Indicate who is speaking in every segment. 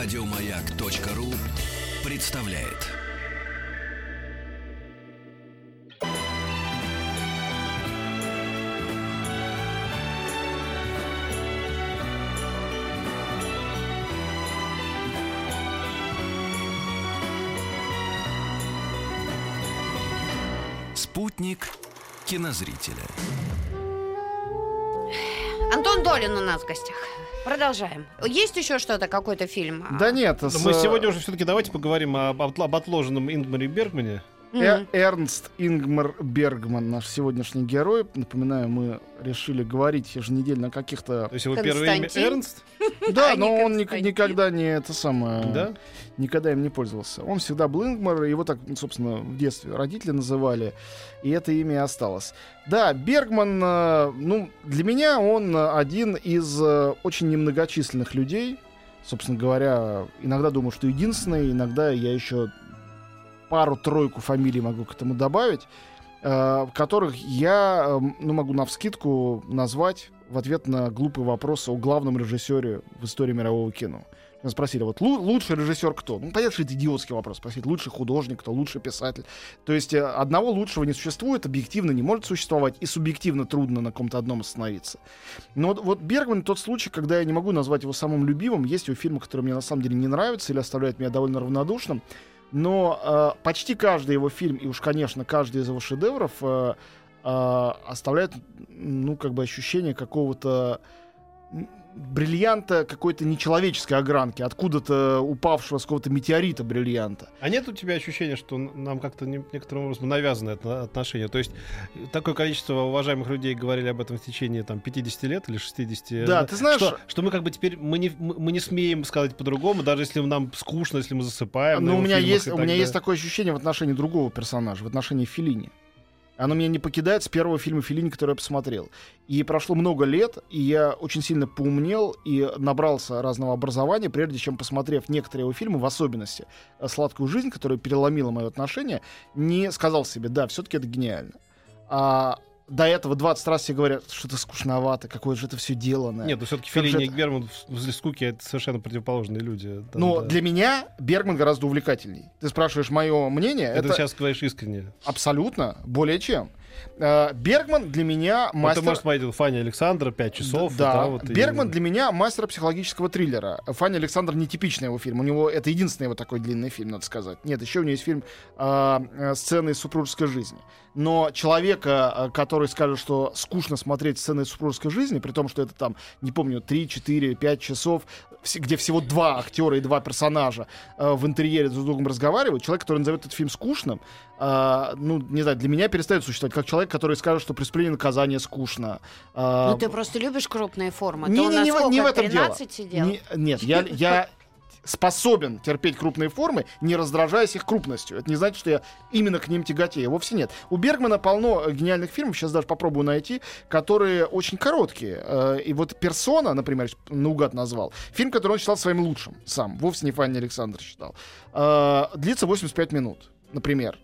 Speaker 1: Радиомаяк.ру представляет. Спутник кинозрителя.
Speaker 2: Антон Долин у нас в гостях. Продолжаем. Есть еще что-то, какой-то фильм?
Speaker 3: Да нет.
Speaker 4: Но
Speaker 3: с,
Speaker 4: мы
Speaker 3: э,
Speaker 4: сегодня уже все-таки давайте поговорим об, об отложенном Ингмаре Бергмане.
Speaker 3: Э- Эрнст Ингмар Бергман, наш сегодняшний герой. Напоминаю, мы решили говорить еженедельно о каких-то...
Speaker 4: То есть его первое имя? Эрнст,
Speaker 3: Да,
Speaker 2: а
Speaker 3: но он никогда не это самое...
Speaker 4: да?
Speaker 3: Никогда им не пользовался. Он всегда был Ингмар, его так, собственно, в детстве родители называли, и это имя и осталось. Да, Бергман, э, ну, для меня он один из э, очень немногочисленных людей, собственно говоря, иногда думаю, что единственный, иногда я еще пару-тройку фамилий могу к этому добавить, э, которых я э, ну, могу навскидку назвать в ответ на глупый вопрос о главном режиссере в истории мирового кино. Меня спросили, вот лу- лучший режиссер кто? Ну, понятно, что это идиотский вопрос. Спросить, лучший художник кто, лучший писатель. То есть э, одного лучшего не существует, объективно не может существовать, и субъективно трудно на каком-то одном остановиться. Но вот, вот Бергман тот случай, когда я не могу назвать его самым любимым. Есть его фильмы, которые мне на самом деле не нравятся или оставляют меня довольно равнодушным. Но э, почти каждый его фильм, и уж, конечно, каждый из его шедевров э, э, оставляет, ну, как бы ощущение какого-то бриллианта какой-то нечеловеческой огранки, откуда-то упавшего с какого-то метеорита бриллианта.
Speaker 4: А нет у тебя ощущения, что нам как-то не- некоторым образом навязано это отношение? То есть такое количество уважаемых людей говорили об этом в течение там 50 лет или 60.
Speaker 3: Да, ты знаешь-
Speaker 4: Что, что мы как бы теперь, мы не, мы не смеем сказать по-другому, даже если нам скучно, если мы засыпаем.
Speaker 3: Но у
Speaker 4: его
Speaker 3: меня, есть, у меня есть такое ощущение в отношении другого персонажа, в отношении Филини. Оно меня не покидает с первого фильма Филини, который я посмотрел. И прошло много лет, и я очень сильно поумнел и набрался разного образования, прежде чем, посмотрев некоторые его фильмы, в особенности э, «Сладкую жизнь», которая переломила мое отношение, не сказал себе, да, все-таки это гениально. А до этого 20 раз все говорят, что это скучновато, какое же это все деланное.
Speaker 4: Нет, ну все-таки Филини и Герман возле скуки это совершенно противоположные люди. Там,
Speaker 3: Но
Speaker 4: да.
Speaker 3: для меня Бергман гораздо увлекательней. Ты спрашиваешь мое мнение,
Speaker 4: Это
Speaker 3: это,
Speaker 4: сейчас говоришь искренне.
Speaker 3: абсолютно более чем. Э, Бергман для меня
Speaker 4: Ну,
Speaker 3: мастер...
Speaker 4: Ты можешь смотреть Фанни Александра, 5 часов.
Speaker 3: Да,
Speaker 4: да, вот, и-
Speaker 3: Бергман для меня мастер психологического триллера. Фанни Александр нетипичный его фильм. У него это единственный его такой длинный фильм, надо сказать. Нет, еще у него есть фильм э, э, «Сцены из супружеской жизни». Но человека, э, который скажет, что скучно смотреть сцены из супружеской жизни, при том, что это там, не помню, 3, 4, 5 часов, где всего два актера и два персонажа э, в интерьере друг с другом разговаривают, человек, который назовет этот фильм скучным, э, ну, не знаю, для меня перестает существовать как человек, который скажет, что преступление наказание скучно. Э,
Speaker 2: Ну, ты просто любишь крупные формы.
Speaker 3: не, не, не, в-
Speaker 2: сколько,
Speaker 3: не в этом дело.
Speaker 2: 13 сидел?
Speaker 3: Не- нет, я, я способен терпеть крупные формы, не раздражаясь их крупностью. Это не значит, что я именно к ним тяготею. Вовсе нет. У Бергмана полно гениальных фильмов, сейчас даже попробую найти, которые очень короткие. Э, И вот «Персона», например, наугад назвал, фильм, который он считал своим лучшим сам, вовсе не Фанни Александр считал, э, длится 85 минут, например.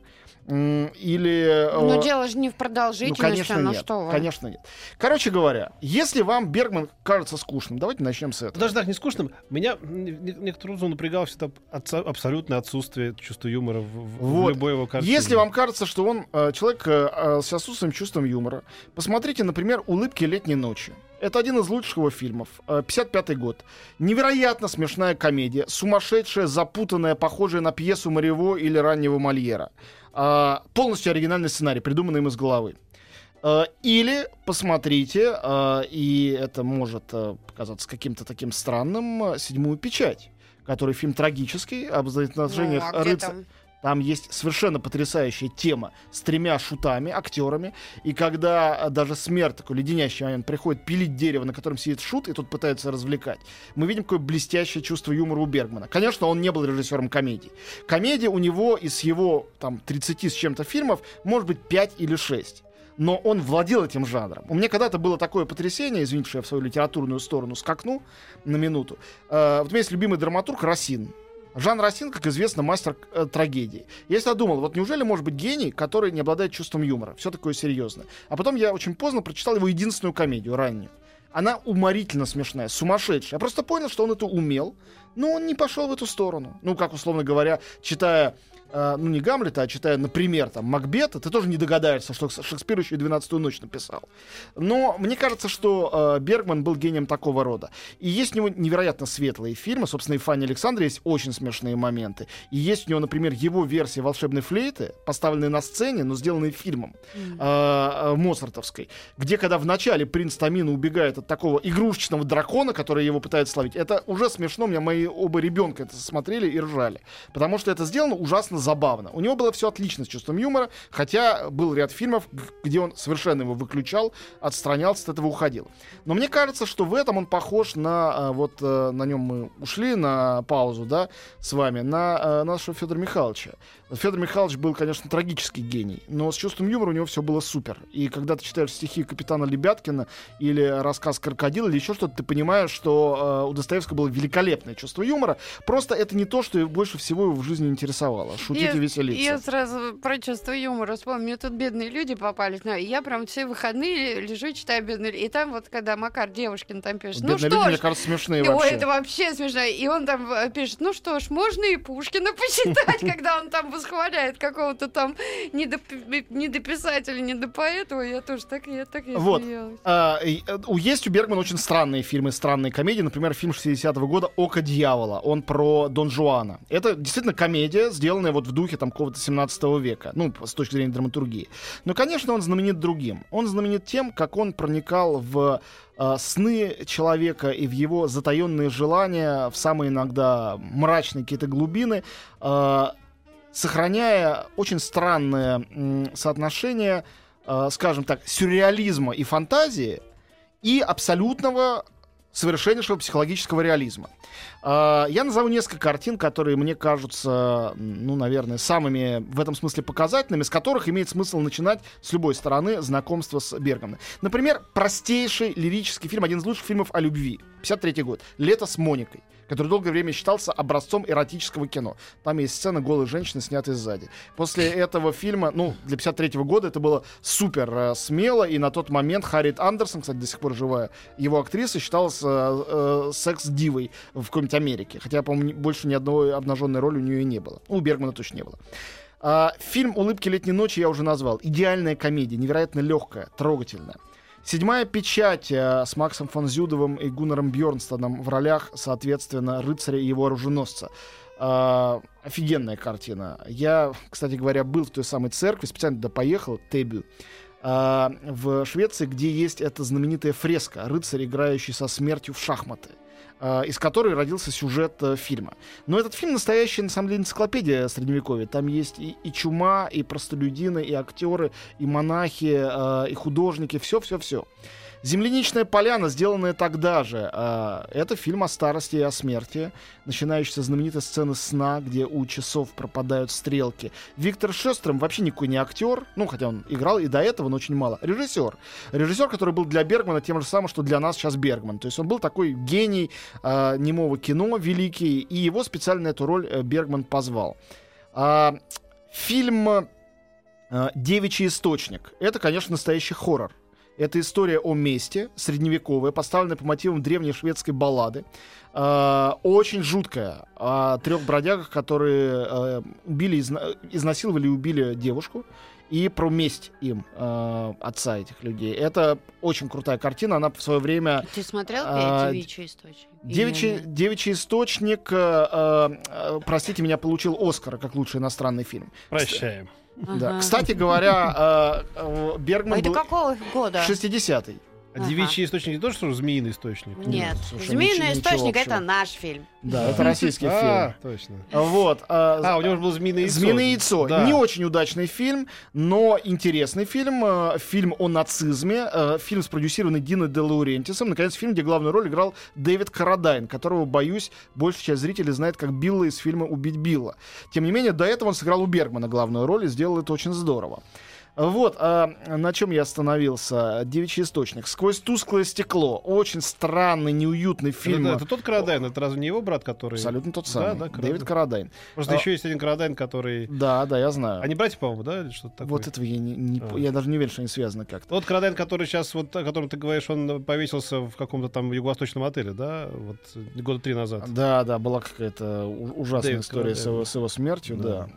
Speaker 3: Или... э,
Speaker 2: Ну, дело же не в
Speaker 3: ну,
Speaker 2: продолжительности,
Speaker 3: конечно,
Speaker 2: ну
Speaker 3: нет.
Speaker 2: что вы.
Speaker 3: Конечно, нет. Короче говоря, если вам Бергман кажется скучным, давайте начнем с этого.
Speaker 4: Даже так не скучным. Меня м, не- некоторым образом напрягало всегда абсолютное отсутствие чувства юмора в, в- в
Speaker 3: Вот.
Speaker 4: любой его картине.
Speaker 3: Если вам кажется, что он э, человек э, с отсутствием чувством юмора, посмотрите, например, «Улыбки летней ночи». Это один из лучших его фильмов. Э, 55 год. Невероятно смешная комедия. Сумасшедшая, запутанная, похожая на пьесу Марево или раннего Мольера. Э, полностью оригинальный сценарий, придуманный им из головы. Э, Или посмотрите, э, и это может показаться каким-то таким странным, «Седьмую печать», который фильм трагический, об
Speaker 2: Ну,
Speaker 3: отношениях
Speaker 2: а
Speaker 3: рыцаря.
Speaker 2: Там?
Speaker 3: Есть совершенно потрясающая тема с тремя шутами, актерами. И когда а, даже смерть, такой леденящий момент, приходит пилить дерево, на котором сидит шут, и тут пытается развлекать, мы видим какое блестящее чувство юмора у Бергмана. Конечно, он не был режиссером комедий. Комедия у него из его там 30 с чем-то фильмов может быть 5 или 6 но он владел этим жанром. У меня когда-то было такое потрясение, извините, что я в свою литературную сторону скакну на минуту. Э, вот у меня есть любимый драматург Расин. Жан Расин, как известно, мастер э, трагедии. Я всегда думал, вот неужели может быть гений, который не обладает чувством юмора? Все такое серьезное. А потом я очень поздно прочитал его единственную комедию, раннюю. Она уморительно смешная, сумасшедшая. Я просто понял, что он это умел, но он не пошел в эту сторону. Ну, как, условно говоря, читая э, ну не Гамлета, а читая, например, там Макбета, ты тоже не догадаешься, что Шекспир еще и «12 ночь» написал. Но мне кажется, что э, Бергман был гением такого рода. И есть у него невероятно светлые фильмы. Собственно, и Фанни Александра есть очень смешные моменты. И есть у него, например, его версия «Волшебной флейты», поставленная на сцене, но сделанная фильмом э, э, Моцартовской, где, когда в начале принц Тамина убегает от такого игрушечного дракона, который его пытается словить, это уже смешно. У меня мои оба ребенка это смотрели и ржали. Потому что это сделано ужасно забавно. У него было все отлично с чувством юмора, хотя был ряд фильмов, где он совершенно его выключал, отстранялся от этого, уходил. Но мне кажется, что в этом он похож на а, вот э, на нем мы ушли на паузу, да, с вами, на э, нашего Федора Михайловича. Федор Михайлович был, конечно, трагический гений, но с чувством юмора у него все было супер. И когда ты читаешь стихи капитана Лебяткина или рассказ «Крокодил» или еще что-то, ты понимаешь, что э, у Достоевского было великолепное чувство юмора. Просто это не то, что его больше всего в жизни интересовало. Шутить и, веселиться.
Speaker 2: Я сразу про чувство юмора вспомню. Мне тут бедные люди попались. Ну, я прям все выходные лежу, читаю бедные люди. И там вот, когда Макар Девушкин там пишет, ну
Speaker 3: Бедные
Speaker 2: что
Speaker 3: люди,
Speaker 2: ж,
Speaker 3: мне кажется, смешные
Speaker 2: Ой,
Speaker 3: вообще.
Speaker 2: это вообще смешно. И он там э, пишет, ну что ж, можно и Пушкина почитать, когда он там восхваляет какого-то там недоп- недописателя, недопоэта. Ой, Я тоже так, я так
Speaker 3: Вот. А, и, э, у- есть у Бергмана очень странные фильмы, странные комедии. Например, фильм 60-го года «Око дьявола». Он про Дон Жуана. Это действительно комедия, сделанная вот в духе там какого-то 17 века. Ну, с точки зрения драматургии. Но, конечно, он знаменит другим. Он знаменит тем, как он проникал в э, сны человека и в его затаенные желания, в самые иногда мрачные какие-то глубины, э, сохраняя очень странное м, соотношение, э, скажем так, сюрреализма и фантазии и абсолютного совершеннейшего психологического реализма. А, Я назову несколько картин, которые мне кажутся, ну, наверное, самыми в этом смысле показательными, с которых имеет смысл начинать с любой стороны знакомства с Бергманом. Например, простейший лирический фильм, один из лучших фильмов о любви. 53 год. «Лето с Моникой», который долгое время считался образцом эротического кино. Там есть сцена голой женщины, снятая сзади. После этого фильма, ну, для 53 года это было супер э, смело, и на тот момент Харриет Андерсон, кстати, до сих пор живая, его актриса считалась э, э, секс-дивой в какой-нибудь Америке. Хотя, по-моему, больше ни одной обнаженной роли у нее и не было. Ну, у Бергмана точно не было. А, фильм «Улыбки летней ночи» я уже назвал. Идеальная комедия, невероятно легкая, трогательная. Седьмая печать э, с Максом фон Зюдовым и Гуннером Бьорнстадом в ролях, соответственно, рыцаря и его оруженосца. А, офигенная картина. Я, кстати говоря, был в той самой церкви, специально туда поехал, Тебю, а, в Швеции, где есть эта знаменитая фреска «Рыцарь, играющий со смертью в шахматы», из которой родился сюжет э, фильма. Но этот фильм настоящая, на самом деле, энциклопедия средневековья. Там есть и, и чума, и простолюдины, и актеры, и монахи, э, и художники, все-все-все. «Земляничная поляна», сделанная тогда же, э, это фильм о старости и о смерти, начинающийся знаменитой сцены сна, где у часов пропадают стрелки. Виктор Шестром вообще никакой не актер, ну, хотя он играл и до этого, но очень мало. Режиссер. Режиссер, который был для Бергмана тем же самым, что для нас сейчас Бергман. То есть он был такой гений э, немого кино великий, и его специально эту роль э, Бергман позвал. А, фильм э, «Девичий источник» — это, конечно, настоящий хоррор. Это история о месте, средневековая, поставленная по мотивам древней шведской баллады. Э, очень жуткая. О трех бродягах, которые э, убили, изна- изнасиловали и убили девушку. И про месть им, э, отца этих людей. Это очень крутая картина. Она в свое время
Speaker 2: Ты смотрел
Speaker 3: а,
Speaker 2: «Девичий источник»?
Speaker 3: Девичий, девичий источник, э, э, э, простите меня, получил Оскар как лучший иностранный фильм.
Speaker 4: Прощаем.
Speaker 3: Да. Кстати говоря, э, э, Бергман
Speaker 2: А это
Speaker 3: был
Speaker 2: какого года?
Speaker 3: 60-й.
Speaker 4: А
Speaker 2: Ага.
Speaker 4: девичий источник не то, что змеиный источник?
Speaker 2: Нет.
Speaker 3: слушай,
Speaker 2: «Змеиный
Speaker 3: ничего- ничего
Speaker 2: источник» —
Speaker 3: общего.
Speaker 2: это наш фильм.
Speaker 3: Да, это российский
Speaker 4: А,
Speaker 3: фильм.
Speaker 4: точно.
Speaker 3: Вот. э,
Speaker 4: А, у него же был змеиное яйцо.
Speaker 3: «Змеиное яйцо».
Speaker 4: Да.
Speaker 3: Не очень удачный фильм, но интересный фильм. э, Фильм о нацизме. э, Фильм, спродюсированный Диной де Лаурентисом. Наконец, фильм, где главную роль играл Дэвид Карадайн, которого, боюсь, большая часть зрителей знает как Билла из фильма «Убить Билла». Тем не менее, до этого он сыграл у Бергмана главную роль и сделал это очень здорово. Вот, а, на чем я остановился. Девичий источник. Сквозь тусклое стекло. Очень странный, неуютный фильм.
Speaker 4: Это, это тот Карадайн, это разве не его брат, который...
Speaker 3: Абсолютно тот
Speaker 4: Да,
Speaker 3: самый.
Speaker 4: да,
Speaker 3: Дэвид Карадайн.
Speaker 4: Просто
Speaker 3: А-
Speaker 4: еще есть один Карадайн, который...
Speaker 3: Да, да, я знаю.
Speaker 4: Они братья, по-моему, да, или что-то такое?
Speaker 3: Вот этого я не, не
Speaker 4: А.
Speaker 3: я даже не уверен, что они связаны как-то.
Speaker 4: Тот Карадайн, который сейчас, вот, о котором ты говоришь, он повесился в каком-то там юго-восточном отеле, да, вот года три назад.
Speaker 3: Да, да, была какая-то ужасная
Speaker 4: Дэвид
Speaker 3: история с его,
Speaker 4: Карадайн.
Speaker 3: с его смертью, да.
Speaker 4: Да.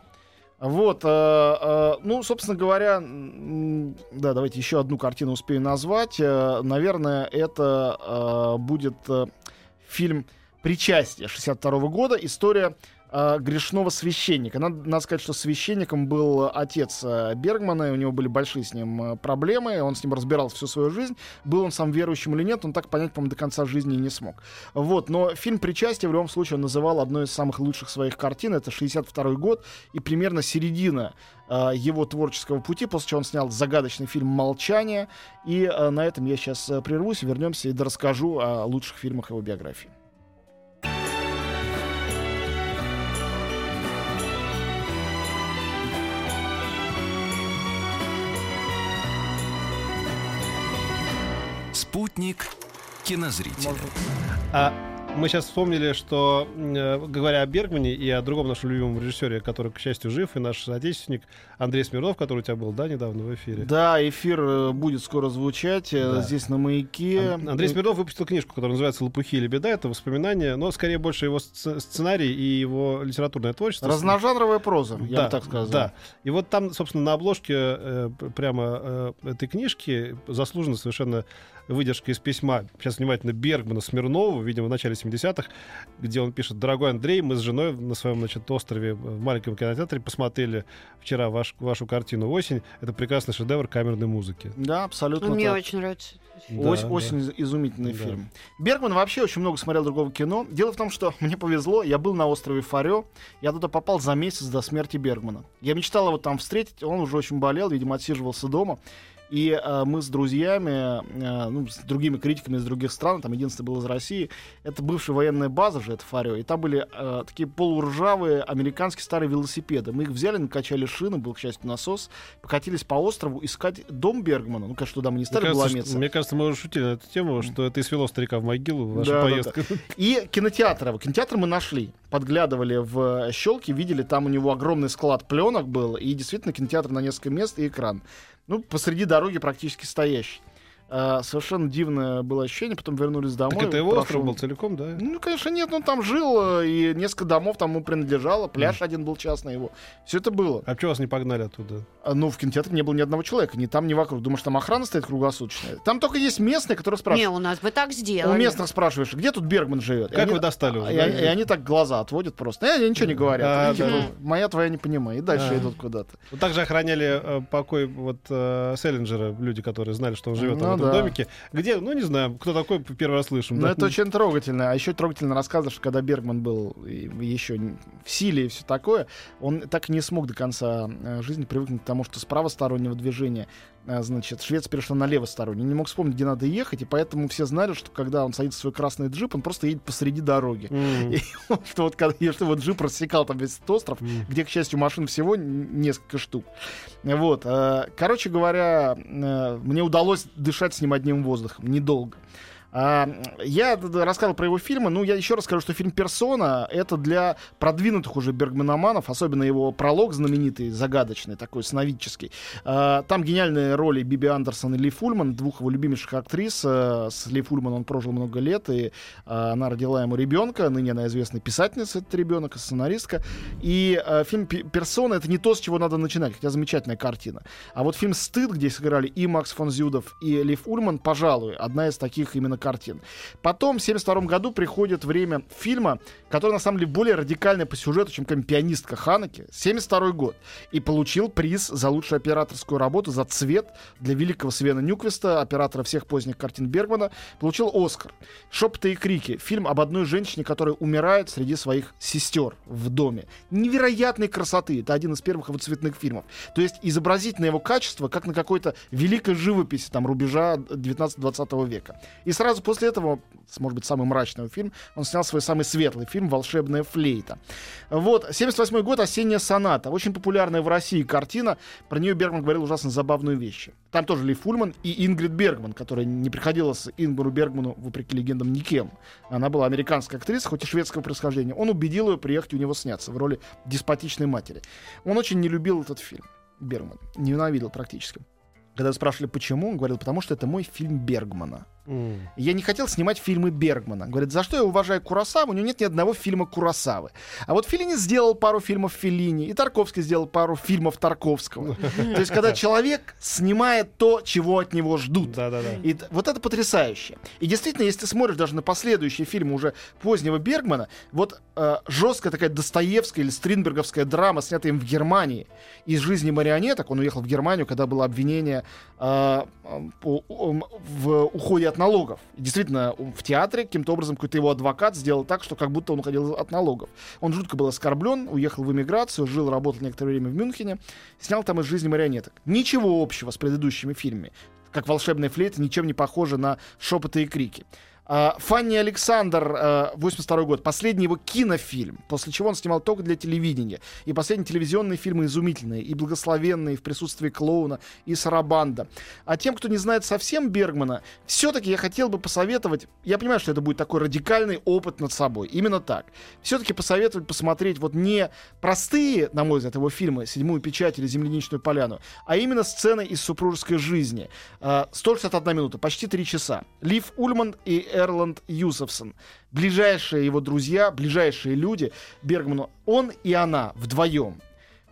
Speaker 3: Вот, э, э, ну, собственно говоря, да, давайте еще одну картину успею назвать. Э, наверное, это э, будет э, фильм «Причастие» 62 года. История э, грешного священника. Надо, надо сказать, что священником был отец э, Бергмана, и у него были большие с ним э, проблемы, он с ним разбирался всю свою жизнь. Был он сам верующим или нет, он так понять, по-моему, до конца жизни не смог. Вот, но фильм «Причастие» в любом случае называл одной из самых лучших своих картин. Это 62 год и примерно середина его творческого пути, после чего он снял загадочный фильм «Молчание». И на этом я сейчас прервусь, вернемся и расскажу о лучших фильмах его биографии.
Speaker 1: Спутник кинозрителя.
Speaker 4: А мы сейчас вспомнили, что, э, говоря о Бергмане и о другом нашем любимом режиссере, который, к счастью, жив, и наш соотечественник Андрей Смирнов, который у тебя был, да, недавно в эфире.
Speaker 3: Да, эфир э, будет скоро звучать э,
Speaker 4: Да.
Speaker 3: здесь на маяке.
Speaker 4: Ан- Андрей Смирнов выпустил книжку, которая называется «Лопухи или беда». Это воспоминания, но скорее больше его сц- сценарий и его литературное творчество.
Speaker 3: Разножанровая проза, я
Speaker 4: да,
Speaker 3: бы так сказал.
Speaker 4: Да. И вот там, собственно, на обложке прямо этой книжки заслужена совершенно выдержка из письма, сейчас внимательно, Бергмана Смирнову, видимо, в начале 70-х, где он пишет, «Дорогой Андрей, мы с женой на своем, значит, острове в маленьком кинотеатре посмотрели вчера ваш, вашу картину «Осень». Это прекрасный шедевр камерной музыки».
Speaker 3: Да, абсолютно
Speaker 2: Ну, Мне
Speaker 3: так.
Speaker 2: очень нравится.
Speaker 4: Да,
Speaker 3: Ось-
Speaker 4: да.
Speaker 3: Осень из- изумительный
Speaker 4: Да.
Speaker 3: фильм. Бергман вообще очень много смотрел другого кино. Дело в том, что мне повезло, я был на острове Фарё, я туда попал за месяц до смерти Бергмана. Я мечтал его там встретить, он уже очень болел, видимо, отсиживался дома. И э, мы с друзьями, э, ну, с другими критиками из других стран, там единственный был из России, это бывшая военная база же, это Фарё, и там были э, такие полуржавые американские старые велосипеды. Мы их взяли, накачали шины, был, к счастью, насос, покатились по острову искать дом Бергмана. Ну, конечно, туда мы не
Speaker 4: Мне
Speaker 3: стали
Speaker 4: кажется,
Speaker 3: ломиться.
Speaker 4: что- мне кажется, мы уже шутили на эту тему, что это и свело старика в могилу, ваша
Speaker 3: Да, да,
Speaker 4: поездка.
Speaker 3: И кинотеатр. Кинотеатр мы нашли. Подглядывали в щелки, видели, там у него огромный склад пленок был. И действительно, кинотеатр на несколько мест и экран. Ну, посреди дороги практически стоящий. А, совершенно дивное было ощущение. Потом вернулись домой.
Speaker 4: Так это его
Speaker 3: прошел-
Speaker 4: остров был целиком, да?
Speaker 3: Ну, конечно, нет, он там жил, э, и несколько домов там ему принадлежало, пляж один был частный его. Все это было.
Speaker 4: А почему вас не погнали оттуда?
Speaker 3: А, Ну, в кинотеатре не было ни одного человека, ни там, ни вокруг. Думаешь, там охрана стоит круглосуточная? Там только есть местные, которые
Speaker 2: Не,
Speaker 3: спрашивают.
Speaker 2: у нас бы так
Speaker 3: У
Speaker 2: сделали.
Speaker 3: местных спрашиваешь, где тут Бергман живет? И
Speaker 4: Как
Speaker 3: они-
Speaker 4: вы достали его?
Speaker 3: и,
Speaker 4: да?
Speaker 3: они, и они так глаза отводят просто. Э, они ничего не говорят.
Speaker 4: А,
Speaker 3: Они типа,
Speaker 2: да.
Speaker 3: Моя твоя не понимаю. И дальше
Speaker 4: А.
Speaker 3: идут куда-то.
Speaker 4: Вот также охраняли э, покой вот э, Селлинджера, люди, которые знали, что он живет
Speaker 3: Ну
Speaker 4: в
Speaker 3: да.
Speaker 4: домике. Где, ну не знаю, кто такой, первый раз слышим.
Speaker 3: Но
Speaker 4: да?
Speaker 3: Ну, это очень трогательно. А еще трогательно рассказывать, что когда Бергман был еще в силе и все такое, он так и не смог до конца э, жизни привыкнуть к тому, что с правостороннего движения э, значит, Швеция перешла на левосторонний. Не мог вспомнить, где надо ехать, и поэтому все знали, что когда он садится в свой красный джип, он просто едет посреди дороги.
Speaker 4: М,
Speaker 3: И что вот когда что вот джип рассекал там весь этот остров,
Speaker 4: м.
Speaker 3: где, к счастью, машин всего несколько штук. Вот. э, Короче говоря, мне удалось дышать с ним одним воздухом. Недолго. А, Я рассказывал про его фильмы. Ну, я еще раз скажу, что фильм «Персона» — это для продвинутых уже бергманоманов, особенно его пролог знаменитый, загадочный, такой сновидческий. А, Там гениальные роли Биби Андерсон и Ли Фульман, двух его любимейших актрис. Э, С Ли Фульман он прожил много лет, и а, она родила ему ребенка. Ныне она известная писательница, этот ребенок, сценаристка. И э, фильм «Пе- «Персона» — это не то, с чего надо начинать, хотя замечательная картина. А вот фильм «Стыд», где сыграли и Макс фон Зюдов, и Лив Ульман, пожалуй, одна из таких именно картин. Потом, в 1972 году, приходит время фильма, который, на самом деле, более радикальный по сюжету, чем пианистка Ханаки. 1972 год. И получил приз за лучшую операторскую работу, за цвет для великого Свена Нюквиста, оператора всех поздних картин Бергмана. Получил Оскар. «Шепоты и крики». Фильм об одной женщине, которая умирает среди своих сестер в доме. Невероятной красоты. Это один из первых его цветных фильмов. То есть изобразить на его качество, как на какой-то великой живописи там, рубежа 19-20 века. И сразу сразу после этого, может быть, самый мрачный фильм, он снял свой самый светлый фильм «Волшебная флейта». Вот, 78 год, «Осенняя соната». Очень популярная в России картина. Про нее Бергман говорил ужасно забавную вещь. Там тоже Ли Фульман и Ингрид Бергман, которая не приходилась Ингмару Бергману, вопреки легендам, никем. Она была американская актриса, хоть и шведского происхождения. Он убедил ее приехать у него сняться в роли деспотичной матери. Он очень не любил этот фильм. Бергман. Ненавидел практически. Когда спрашивали, почему, он говорил, потому что это мой фильм Бергмана.
Speaker 4: М.
Speaker 3: Я не хотел снимать фильмы Бергмана. Говорит, за что я уважаю Курасаву? У него нет ни одного фильма Курасавы. А вот Филини сделал пару фильмов Филини, и Тарковский сделал пару фильмов Тарковского. То есть, когда человек снимает то, чего от него ждут. И вот это потрясающе. И действительно, если ты смотришь даже на последующие фильмы уже позднего Бергмана, вот э, жесткая такая Достоевская или Стринберговская драма, снятая им в Германии, из жизни марионеток, он уехал в Германию, когда было обвинение э, в уходе от налогов. И действительно, в театре каким-то образом какой-то его адвокат сделал так, что как будто он уходил от налогов. Он жутко был оскорблен, уехал в эмиграцию, жил, работал некоторое время в Мюнхене, снял там из жизни марионеток. Ничего общего с предыдущими фильмами как волшебная флейта, ничем не похожа на шепоты и крики. А, Фанни Александр, а, 82 год, последний его кинофильм, после чего он снимал только для телевидения. И последние телевизионные фильмы изумительные, и благословенные, в присутствии клоуна, и Сарабанда. А тем, кто не знает совсем Бергмана, все-таки я хотел бы посоветовать, я понимаю, что это будет такой радикальный опыт над собой, именно так. Все-таки посоветовать посмотреть вот не простые, на мой взгляд, его фильмы «Седьмую печать» или «Земляничную поляну», а именно сцены из супружеской жизни. А, 161 минута, почти 3 часа. Лив Ульман и Эрланд Юсефсон. Ближайшие его друзья, ближайшие люди Бергману. Он и она вдвоем.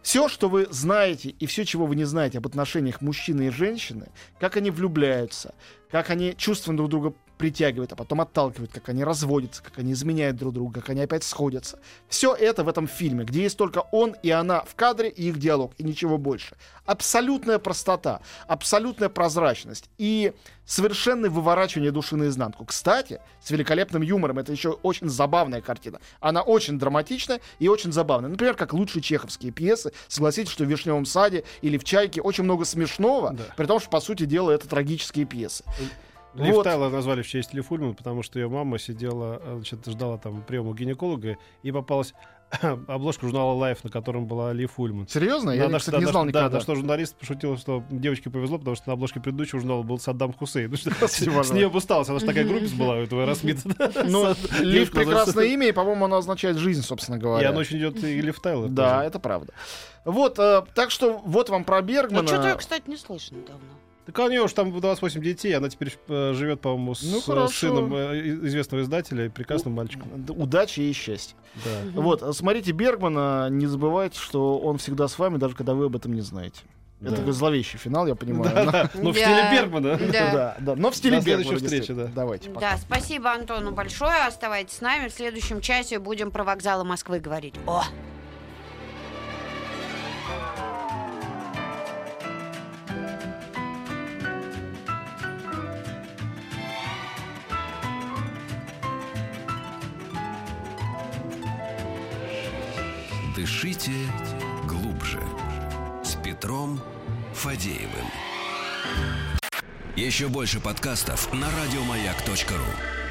Speaker 3: Все, что вы знаете, и все, чего вы не знаете об отношениях мужчины и женщины, как они влюбляются, как они чувственно друг друга притягивают, а потом отталкивают, как они разводятся, как они изменяют друг друга, как они опять сходятся. Все это в этом фильме, где есть только он и она в кадре и их диалог, и ничего больше. Абсолютная простота, абсолютная прозрачность и совершенное выворачивание души наизнанку. Кстати, с великолепным юмором, это еще очень забавная картина. Она очень драматичная и очень забавная. Например, как лучшие чеховские пьесы. Согласитесь, что в «Вишневом саде» или в «Чайке» очень много смешного,
Speaker 4: Да.
Speaker 3: при том, что, по сути дела, это трагические пьесы.
Speaker 4: Лив
Speaker 3: Вот.
Speaker 4: Тайлор назвали в честь Ли Фульман, потому что ее мама сидела, э, значит, ждала там приема у гинеколога, и попалась обложка журнала Life, на котором была Ли Фульман.
Speaker 3: Серьезно? Я,
Speaker 4: Да,
Speaker 3: кстати,
Speaker 4: да,
Speaker 3: не
Speaker 4: да,
Speaker 3: знал
Speaker 4: да,
Speaker 3: никогда.
Speaker 4: да, что журналист пошутил, что девочке повезло, потому что на обложке предыдущего журнала был Саддам Хусейн. Ну, С нее бы усталось, она же такая группа была у этого Эросмита.
Speaker 3: Ну, Лив
Speaker 4: Лив
Speaker 3: прекрасное имя, и, по-моему, оно означает жизнь, собственно
Speaker 4: И
Speaker 3: говоря.
Speaker 4: оно очень идет и Лив Тайлор.
Speaker 3: Да, это правда. Вот, э, так что вот вам про
Speaker 2: Ну,
Speaker 3: Бергмана.
Speaker 2: что-то я, кстати, не слышно давно.
Speaker 4: Так у нее уж там 28 детей, она теперь э, живет, по-моему, с
Speaker 3: Ну,
Speaker 4: э,
Speaker 3: хорошо.
Speaker 4: сыном э, известного издателя, и прекрасным мальчиком.
Speaker 3: Д- Удачи и счастья.
Speaker 4: Да.
Speaker 3: Вот, э, смотрите Бергмана, не забывайте, что он всегда с вами, даже когда вы об этом не знаете. Это
Speaker 4: Да.
Speaker 3: такой зловещий финал, я понимаю.
Speaker 4: Да,
Speaker 3: но-
Speaker 4: да. Ну, в стиле Бергмана.
Speaker 2: Да.
Speaker 3: Да, да, но в стиле Бергмана.
Speaker 4: встречи, да.
Speaker 3: Давайте, пока.
Speaker 2: Да, спасибо Антону большое. Оставайтесь с нами. В следующем часе будем про вокзалы Москвы говорить. О!
Speaker 1: Дышите глубже. С Петром Фадеевым. Еще больше подкастов на радиомаяк.ру.